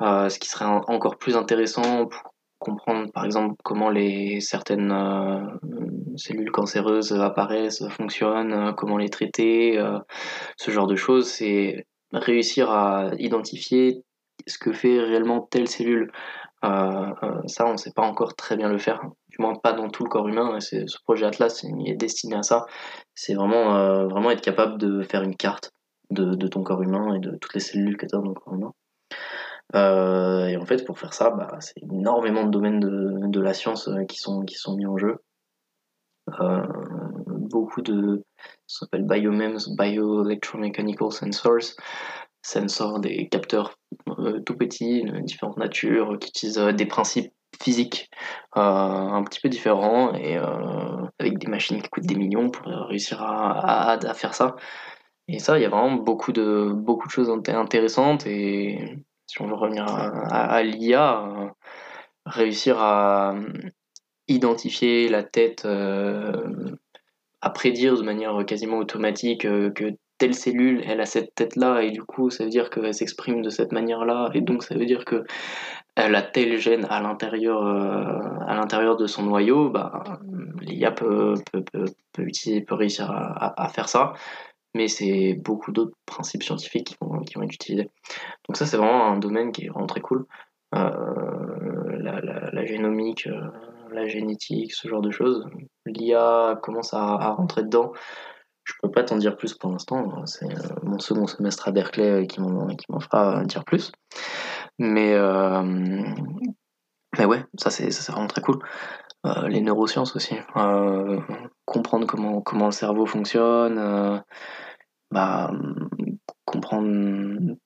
ce qui serait encore plus intéressant pour comprendre par exemple comment les certaines euh, cellules cancéreuses apparaissent, fonctionnent, euh, comment les traiter, euh, ce genre de choses, c'est réussir à identifier ce que fait réellement telle cellule. Ça, on ne sait pas encore très bien le faire, du moins pas dans tout le corps humain. C'est, ce projet Atlas est destiné à ça. C'est vraiment, vraiment être capable de faire une carte de, ton corps humain et de toutes les cellules que tu as dans le corps humain. Euh, et en fait, pour faire ça, bah, c'est énormément de domaines de, la science euh, qui sont, qui sont mis en jeu. Euh, beaucoup de ce qu'on appelle biomems, bioelectromechanical sensors, sensors des capteurs tout petits, de différentes natures, qui utilisent des principes physiques un petit peu différents et avec des machines qui coûtent des millions pour réussir à, faire ça. Et ça, il y a vraiment beaucoup de, beaucoup choses intéressantes et si on veut revenir à, l'IA, euh, réussir à euh, identifier la tête, euh, à prédire de manière quasiment automatique que telle cellule, elle a cette tête-là, et du coup, ça veut dire qu'elle s'exprime de cette manière-là, et donc ça veut dire que elle a tel gène à l'intérieur à l'intérieur de son noyau, bah, l'IA peut, peut, peut, peut, peut réussir à, faire ça, mais c'est beaucoup d'autres principes scientifiques qui vont, qui vont être utilisés. Donc ça, c'est vraiment un domaine qui est vraiment très cool. Euh, la, génomique, euh, la génétique, ce genre de choses. L'IA commence à, rentrer dedans. Je peux pas t'en dire plus pour l'instant. C'est euh, mon second semestre à Berkeley qui m'en fera dire plus. Mais, euh, mais ouais, ça c'est vraiment très cool. Euh, les neurosciences aussi. Euh, comprendre comment, comment le cerveau fonctionne, bah, comprendre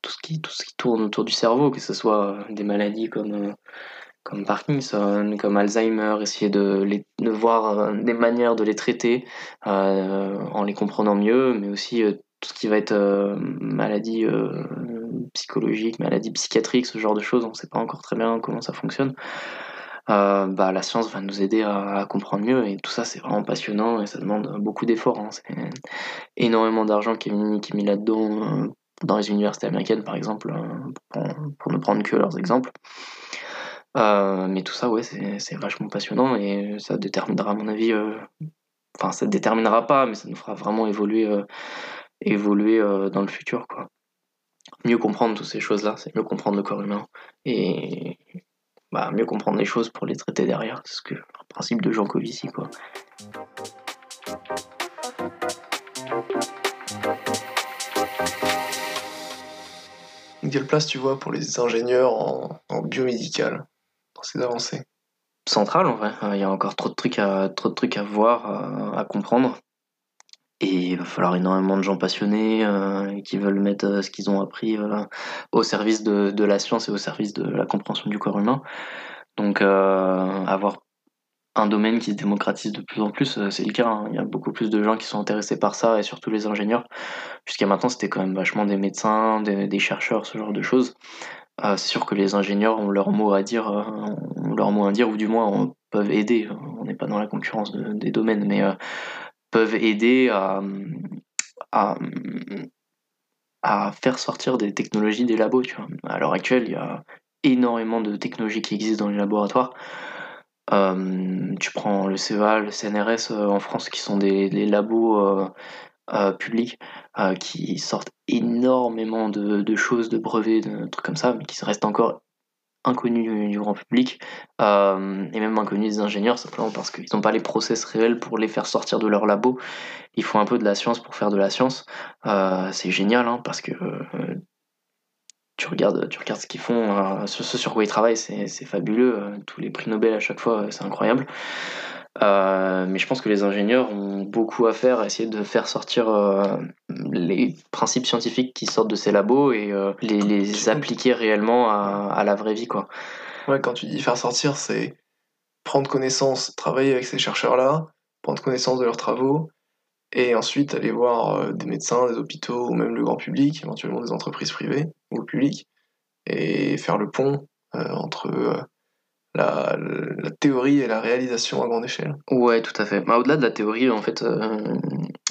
tout ce, qui, tout ce qui tourne autour du cerveau, que ce soit des maladies comme, comme Parkinson, comme Alzheimer, essayer de, les, voir des manières de les traiter en les comprenant mieux, mais aussi tout ce qui va être maladie psychologique, maladie psychiatrique, ce genre de choses, on ne sait pas encore très bien comment ça fonctionne. Euh, bah, la science va nous aider à, comprendre mieux et tout ça c'est vraiment passionnant et ça demande beaucoup d'efforts. Hein. C'est énormément d'argent qui est mis, là-dedans euh, dans les universités américaines par exemple, euh, pour, ne prendre que leurs exemples. Euh, mais tout ça ouais c'est vachement passionnant et ça déterminera à mon avis, euh, enfin ça ne déterminera pas mais ça nous fera vraiment évoluer, euh, évoluer dans le futur quoi mieux comprendre toutes ces choses-là, c'est mieux comprendre le corps humain et bah, mieux comprendre les choses pour les traiter derrière. C'est ce que le principe de Jean Covici, quoi. Quelle place tu vois pour les ingénieurs en, en biomédical? Ces avancées Central en vrai, il y a encore trop de trucs à, trop de trucs à voir, à, à comprendre. Et il va falloir énormément de gens passionnés euh, qui veulent mettre euh, ce qu'ils ont appris euh, au service de, la science et au service de la compréhension du corps humain. Donc euh, avoir un domaine qui se démocratise de plus en plus, euh, c'est le cas. Hein. Il y a beaucoup plus de gens qui sont intéressés par ça et surtout les ingénieurs. Jusqu'à maintenant, c'était quand même vachement des médecins, des chercheurs, ce genre de choses. C'est sûr que les ingénieurs ont leur mot à dire, ont leur mot à dire ou du moins peuvent aider. On n'est pas dans la concurrence de, des domaines, mais peuvent aider à, faire sortir des technologies des labos. Tu vois. À l'heure actuelle, il y a énormément de technologies qui existent dans les laboratoires. Euh, tu prends le CEA, le CNRS euh, en France, qui sont des labos euh, publics euh, qui sortent énormément de, choses, de brevets, de trucs comme ça, mais qui restent encore inconnus du, grand public euh, et même inconnus des ingénieurs simplement parce qu'ils n'ont pas les process réels pour les faire sortir de leur labo. Ils font un peu de la science pour faire de la science. Euh, c'est génial hein, parce que tu regardes, tu regardes ce qu'ils font, ce, sur quoi ils travaillent, c'est fabuleux. Tous les prix Nobel à chaque fois, c'est incroyable. Euh, mais je pense que les ingénieurs ont beaucoup à faire à essayer de faire sortir euh, les principes scientifiques qui sortent de ces labos et euh, les, les appliquer réellement à, à, la vraie vie. Quoi. Ouais, quand tu dis faire sortir, c'est prendre connaissance, travailler avec ces chercheurs-là, prendre connaissance de leurs travaux, et ensuite aller voir des médecins, des hôpitaux, ou même le grand public, éventuellement des entreprises privées ou publiques, et faire le pont entre la, la, théorie et la réalisation à grande échelle. Ouais, tout à fait. Bah, Au-delà de la théorie, en fait, il euh,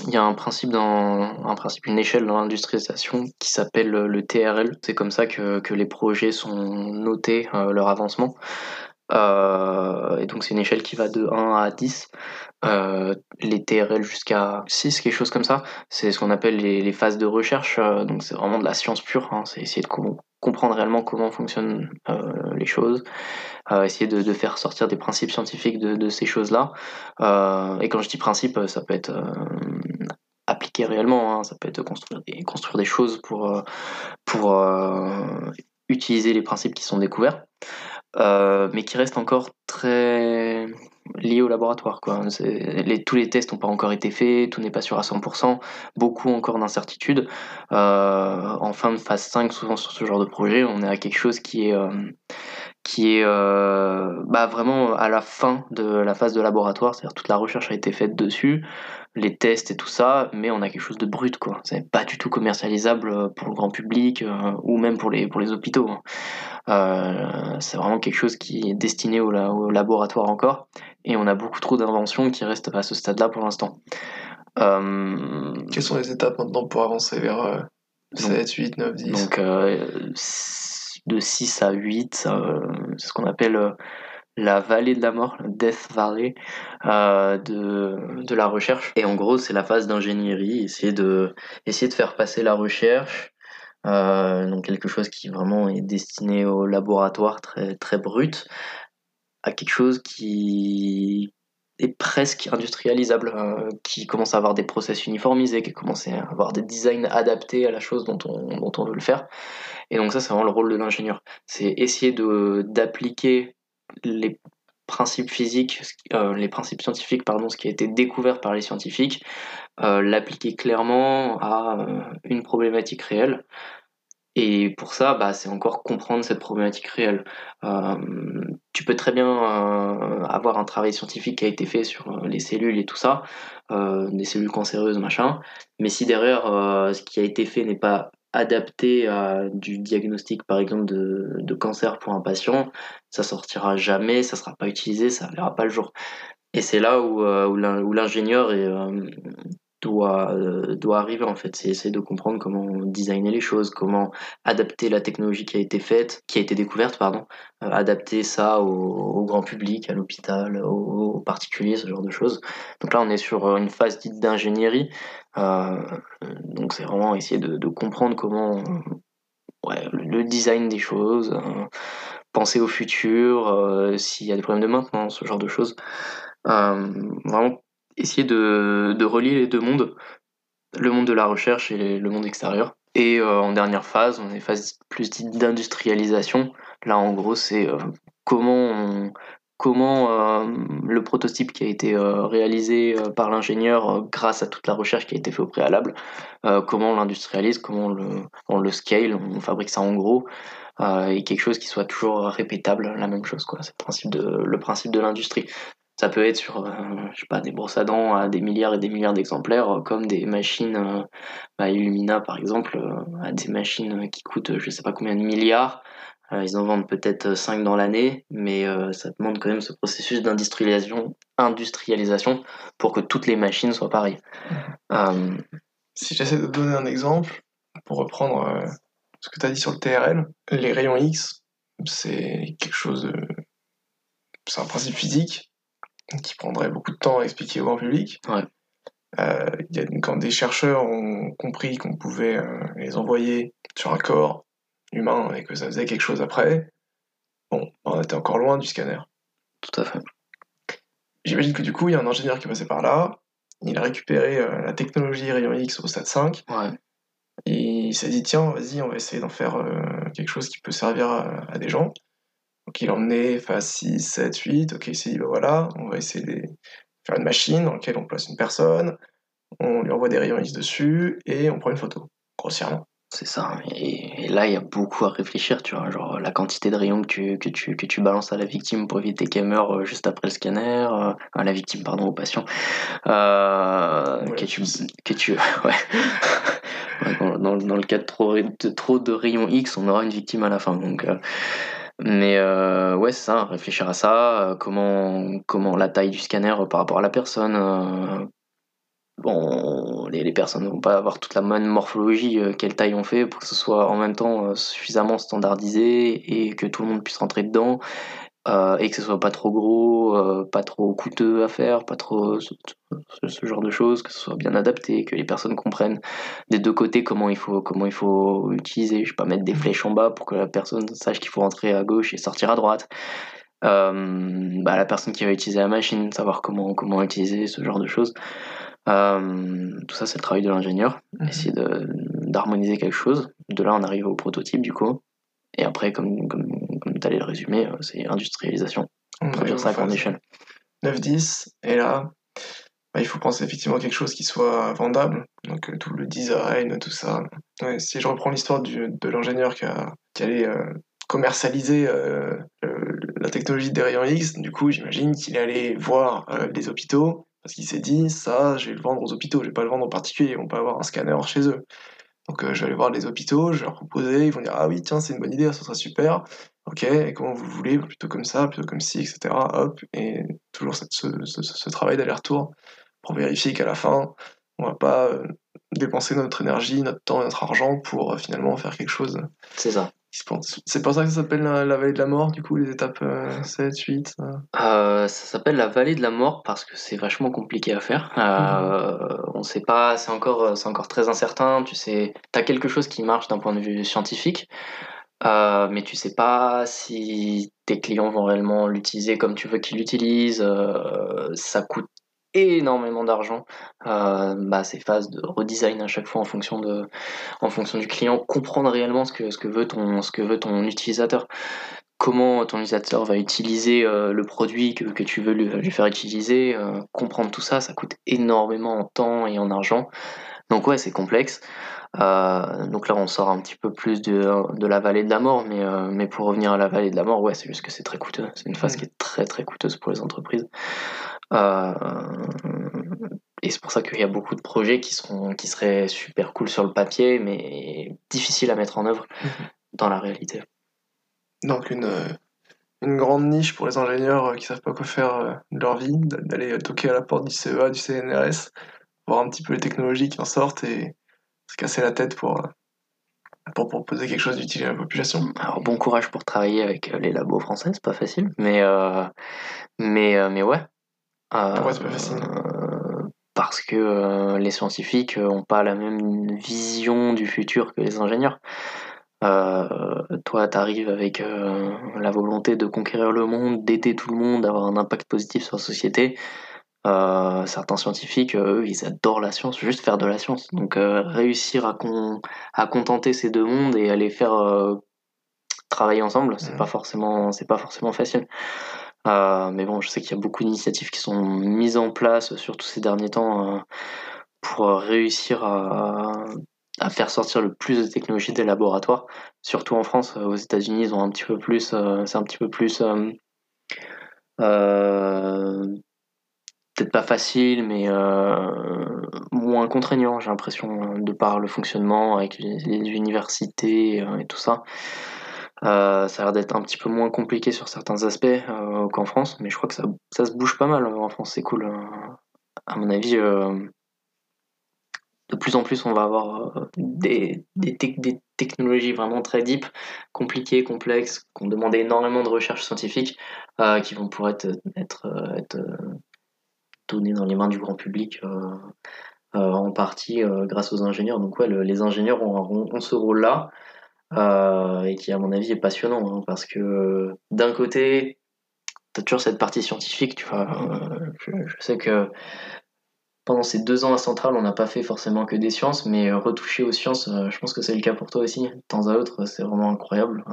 y a un principe, dans, un principe, une échelle dans l'industrialisation qui s'appelle le TRL. C'est comme ça que, que les projets sont notés, euh, leur avancement. Euh, et donc c'est une échelle qui va de 1 à 10. Euh, les TRL jusqu'à 6, quelque chose comme ça. C'est ce qu'on appelle les, phases de recherche. Euh, donc c'est vraiment de la science pure. Hein. C'est essayer de comprendre réellement comment fonctionnent euh, les choses. Euh, essayer de, faire sortir des principes scientifiques de, ces choses-là. Euh, et quand je dis principe, ça peut être appliqué réellement. Hein. Ça peut être construire des, construire des choses pour, pour utiliser les principes qui sont découverts. Mais qui reste encore très lié au laboratoire. Quoi. Tous les tests n'ont pas encore été faits, tout n'est pas sûr à 100%, beaucoup encore d'incertitudes. Euh, en fin de phase 5, souvent sur ce genre de projet, on est à quelque chose qui est, euh, euh, bah, vraiment à la fin de la phase de laboratoire, c'est-à-dire toute la recherche a été faite dessus, les tests et tout ça, mais on a quelque chose de brut, quoi. C'est pas du tout commercialisable pour le grand public ou même pour les, pour les hôpitaux. Hein. C'est vraiment quelque chose qui est destiné au, laboratoire encore, et on a beaucoup trop d'inventions qui restent à ce stade-là pour l'instant. Euh, Quelles sont les étapes maintenant pour avancer vers euh, 7, 8, 9, 10 donc euh, de 6 à 8, euh, c'est ce qu'on appelle la vallée de la mort, le Death Valley euh, de, de la recherche. Et en gros, c'est la phase d'ingénierie, essayer de, essayer de faire passer la recherche, euh, donc quelque chose qui vraiment est destiné au laboratoire très, très brut, à quelque chose qui est presque industrialisable, euh, qui commence à avoir des process uniformisés, qui commence à avoir des designs adaptés à la chose dont on, veut le faire. Et donc ça, c'est vraiment le rôle de l'ingénieur. C'est essayer d'appliquer les principes physiques, euh, les principes scientifiques, pardon, ce qui a été découvert par les scientifiques, euh, l'appliquer clairement à euh, une problématique réelle. Et pour ça, bah, c'est encore comprendre cette problématique réelle. Euh, tu peux très bien euh, avoir un travail scientifique qui a été fait sur euh, les cellules et tout ça, des cellules cancéreuses, machin, mais si derrière ce qui a été fait n'est pas adapté à du diagnostic, par exemple, de, cancer pour un patient, ça sortira jamais, ça sera pas utilisé, ça verra pas le jour. Et c'est là où, où l'in- où l'ingénieur est, doit, euh, doit arriver en fait, c'est essayer de comprendre comment designer les choses, comment adapter la technologie qui a été faite, qui a été découverte, pardon, euh, adapter ça au, grand public, à l'hôpital, aux, particuliers, ce genre de choses. Donc là, on est sur euh, une phase dite d'ingénierie, donc c'est vraiment essayer de, comprendre comment le, design des choses, penser au futur, s'il y a des problèmes de maintenance, ce genre de choses. Vraiment essayer de, de relier les deux mondes, le monde de la recherche et le monde extérieur. Et euh, en dernière phase, on est phase plus d'industrialisation. Là, en gros, c'est euh, comment comment euh, le prototype qui a été réalisé par l'ingénieur grâce à toute la recherche qui a été faite au préalable, comment on l'industrialise, comment on le, le scale, on fabrique ça en gros, et quelque chose qui soit toujours répétable, la même chose. C'est le principe de l'industrie. Ça peut être sur, euh, je sais pas, des brosses à dents à des milliards et des milliards d'exemplaires, euh, comme des machines, euh, bah, Illumina par exemple, euh, à des machines qui coûtent je sais pas combien de milliards. Euh, ils en vendent peut-être 5 dans l'année, mais euh, ça demande quand même ce processus d'industrialisation industrialisation pour que toutes les machines soient pareilles. Euh, Si j'essaie de donner un exemple, pour reprendre euh, ce que tu as dit sur le TRL, les rayons X, c'est quelque chose de... C'est un principe physique qui prendrait beaucoup de temps à expliquer au grand public. Ouais. Euh, il y a, quand des chercheurs ont compris qu'on pouvait euh, les envoyer sur un corps humain et que ça faisait quelque chose après, bon, on était encore loin du scanner. tout à fait. J'imagine que du coup, il y a un ingénieur qui est passé par là, il a récupéré euh, la technologie rayon X au stade 5, Ouais. et il s'est dit, tiens, vas-y, on va essayer d'en faire quelque chose qui peut servir à, à des gens. Donc il a emmené phase 6, 7, 8, ok, il s'est dit, bah voilà, on va essayer de faire une machine dans laquelle on place une personne, on lui envoie des rayons X dessus, et on prend une photo, grossièrement. C'est ça. Et, et là, il y a beaucoup à réfléchir, tu vois. Genre, la quantité de rayons que tu, que tu, que tu balances à la victime pour éviter qu'elle meure euh, juste après le scanner. euh, à la victime, pardon, au patient. Euh, Ouais, que tu. Que tu ouais. Ouais, dans, dans, dans le cas de trop, de trop de rayons X, on aura une victime à la fin. Donc. euh, mais euh, ouais, c'est ça, réfléchir à ça, euh, comment, la taille du scanner euh, par rapport à la personne, bon, les, personnes ne vont pas avoir toute la même morphologie, quelle taille on fait pour que ce soit en même temps suffisamment standardisé et que tout le monde puisse rentrer dedans euh, et que ce soit pas trop gros, euh, pas trop coûteux à faire, pas trop ce, ce- ce genre de choses, que ce soit bien adapté, que les personnes comprennent des deux côtés comment il faut comment il faut utiliser, je sais pas mettre des flèches en bas pour que la personne sache qu'il faut rentrer à gauche et sortir à droite. Euh, bah, la personne qui va utiliser la machine, savoir comment comment utiliser ce genre de choses. Euh, tout ça, c'est le travail de l'ingénieur, essayer de- d'harmoniser quelque chose. De là, on arrive au prototype, du coup. Et après, comme, comme, allais le résumer, euh, c'est industrialisation. On Produire ça à en grande échelle. 9-10, et là, bah, il faut penser effectivement à quelque chose qui soit vendable, donc euh, tout le design, tout ça. Ouais, si je reprends l'histoire de l'ingénieur qui, qui allait euh, commercialiser euh, la technologie des rayons X, du coup, j'imagine qu'il allait voir les hôpitaux, parce qu'il s'est dit, ça, je vais le vendre aux hôpitaux, je vais pas le vendre aux particuliers, ils vont pas avoir un scanner chez eux. Donc je vais aller voir les hôpitaux, je vais leur proposer, ils vont dire, ah oui, tiens, c'est une bonne idée, ça serait super. Ok, et comment vous le voulez Plutôt comme ça, plutôt comme ci, etc. Hop, et toujours cette- ce, ce- ce travail d'aller-retour pour vérifier qu'à la fin, On va pas euh, dépenser notre énergie, notre temps, notre argent pour euh, finalement faire quelque chose. C'est ça. C'est pour ça que ça s'appelle la, vallée de la mort, du coup, les étapes 7, 8 Ça? S'appelle la vallée de la mort parce que c'est vachement compliqué à faire. Mhm. On sait pas, c'est encore, encore très incertain. Tu sais, as quelque chose qui marche d'un point de vue scientifique, mais tu sais pas si tes clients vont réellement l'utiliser comme tu veux qu'ils l'utilisent. ça coûte énormément d'argent. Euh, bah, ces phases de redesign à chaque fois en fonction, de, en fonction du client, comprendre réellement ce que, ce que, veut, ton, ce que veut ton utilisateur. Comment ton utilisateur va utiliser euh, le produit que, que, tu veux lui, lui faire utiliser, euh, comprendre tout ça, ça coûte énormément en temps et en argent. Donc ouais, c'est complexe. Euh, donc là, on sort un petit peu plus de, de la vallée de la mort, mais, mais pour revenir à la vallée de la mort, ouais, c'est juste que c'est très coûteux. C'est une phase mmh. qui est très très coûteuse pour les entreprises. Euh, et c'est pour ça qu'il y a beaucoup de projets qui, seront, qui seraient super cool sur le papier, mais difficiles à mettre en œuvre mhm. dans la réalité. Donc une, une grande niche pour les ingénieurs qui savent pas quoi faire euh, de leur vie, d'aller toquer à la porte du CEA, du CNRS, voir un petit peu les technologies qui en sortent et se casser la tête pour, pour proposer quelque chose d'utile à la population. Alors bon courage pour travailler avec les labos français, c'est pas facile, mais, euh, mais, mais ouais, pourquoi c'est pas facile? euh, Parce que euh, les scientifiques n'ont pas la même vision du futur que les ingénieurs. Euh, toi, tu arrives avec la volonté de conquérir le monde, d'aider tout le monde, d'avoir un impact positif sur la société. Certains scientifiques, eux, ils adorent la science, juste faire de la science. Donc réussir à, à contenter ces deux mondes et à les faire travailler ensemble, c'est mmh. pas forcément, c'est pas forcément facile. Euh, mais bon, je sais qu'il y a beaucoup d'initiatives qui sont mises en place, surtout ces derniers temps, euh, pour réussir à, faire sortir le plus de technologies des laboratoires. Surtout en France, aux États-Unis, ils ont un petit peu plus, c'est un petit peu plus, euh, peut-être pas facile, mais moins contraignant, j'ai l'impression, de par le fonctionnement avec les universités et tout ça. Euh, ça a l'air d'être un petit peu moins compliqué sur certains aspects euh, qu'en France, mais je crois que ça, ça, se bouge pas mal euh, en France, c'est cool. à mon avis, de plus en plus, on va avoir des, des, des, technologies vraiment très deep, compliquées, complexes, qui ont demandé énormément de recherche scientifique, qui vont pouvoir être données dans les mains du grand public. en partie grâce aux ingénieurs. Donc ouais, les ingénieurs ont ce rôle-là. Euh, et qui à mon avis est passionnant hein, parce que d'un côté tu as toujours cette partie scientifique tu vois euh, je, sais que pendant ces deux ans à Centrale on n'a pas fait forcément que des sciences mais retoucher aux sciences euh, je pense que c'est le cas pour toi aussi de temps à autre c'est vraiment incroyable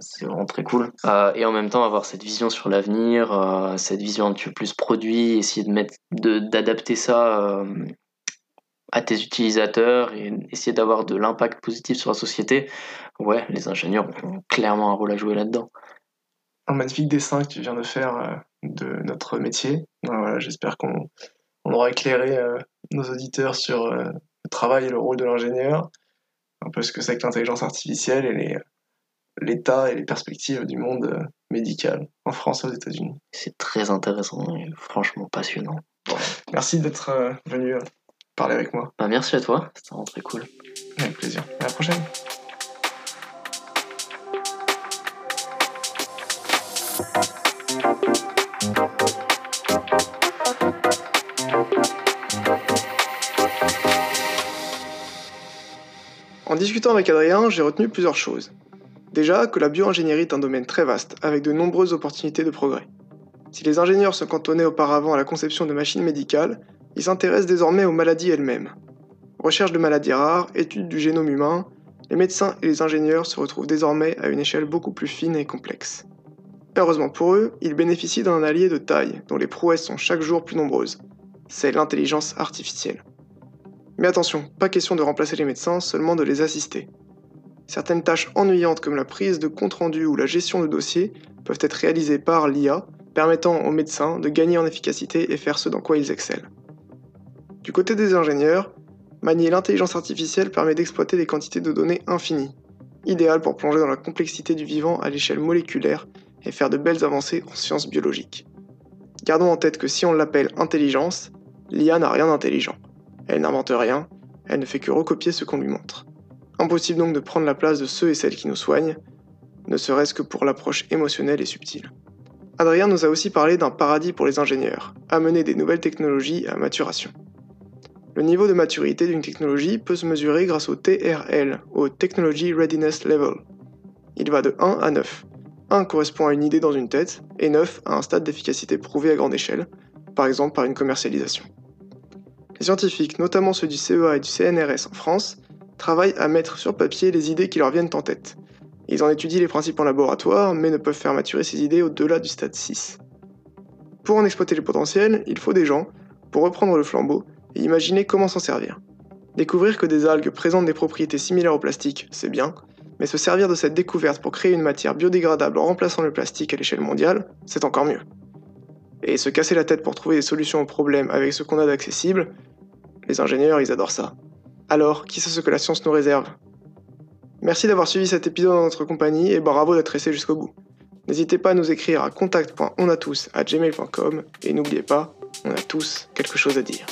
c'est vraiment très cool et en même temps avoir cette vision sur l'avenir cette vision un petit peu plus produit essayer de mettre d'adapter ça à tes utilisateurs et essayer d'avoir de l'impact positif sur la société, ouais, les ingénieurs ont clairement un rôle à jouer là-dedans. Un magnifique dessin que tu viens de faire euh, de notre métier. Voilà, J'espère qu'on on aura éclairé euh, nos auditeurs sur euh, le travail et le rôle de l'ingénieur, un peu ce que c'est que l'intelligence artificielle et l'état et les perspectives du monde médical en France et aux États-Unis. C'est très intéressant et franchement passionnant. Merci d'être venu parler avec moi. Bah, merci à toi, c'était vraiment très cool. Avec plaisir. À la prochaine. Discutant avec Adrien, j'ai retenu plusieurs choses. Déjà, que la bioingénierie est un domaine très vaste, avec de nombreuses opportunités de progrès. Si les ingénieurs se cantonnaient auparavant à la conception de machines médicales, il s'intéresse désormais aux maladies elles-mêmes. Recherche de maladies rares, études du génome humain, les médecins et les ingénieurs se retrouvent désormais à une échelle beaucoup plus fine et complexe. Heureusement pour eux, ils bénéficient d'un allié de taille, dont les prouesses sont chaque jour plus nombreuses. C'est l'intelligence artificielle. Mais attention, pas question de remplacer les médecins, seulement de les assister. Certaines tâches ennuyantes comme la prise de compte-rendu ou la gestion de dossiers peuvent être réalisées par l'IA, permettant aux médecins de gagner en efficacité et faire ce dans quoi ils excellent. Du côté des ingénieurs, manier l'intelligence artificielle permet d'exploiter des quantités de données infinies, idéal pour plonger dans la complexité du vivant à l'échelle moléculaire et faire de belles avancées en sciences biologiques. Gardons en tête que si on l'appelle intelligence, l'IA n'a rien d'intelligent. Elle n'invente rien, elle ne fait que recopier ce qu'on lui montre. Impossible donc de prendre la place de ceux et celles qui nous soignent, ne serait-ce que pour l'approche émotionnelle et subtile. Adrien nous a aussi parlé d'un paradis pour les ingénieurs, amener des nouvelles technologies à maturation. Le niveau de maturité d'une technologie peut se mesurer grâce au TRL, au Technology Readiness Level. Il va de 1 à 9. 1 correspond à une idée dans une tête, et 9 à un stade d'efficacité prouvé à grande échelle, par exemple par une commercialisation. Les scientifiques, notamment ceux du CEA et du CNRS en France, travaillent à mettre sur papier les idées qui leur viennent en tête. Ils en étudient les principes en laboratoire, mais ne peuvent faire maturer ces idées au-delà du stade 6. Pour en exploiter le potentiel, il faut des gens, pour reprendre le flambeau, et imaginer comment s'en servir. Découvrir que des algues présentent des propriétés similaires au plastique, c'est bien, mais se servir de cette découverte pour créer une matière biodégradable en remplaçant le plastique à l'échelle mondiale, c'est encore mieux. Et se casser la tête pour trouver des solutions aux problèmes avec ce qu'on a d'accessible, les ingénieurs, ils adorent ça. Alors, qui sait ce que la science nous réserve? Merci d'avoir suivi cet épisode dans notre compagnie et bravo d'être resté jusqu'au bout. N'hésitez pas à nous écrire à contact.onatous@gmail.com et n'oubliez pas, on a tous quelque chose à dire.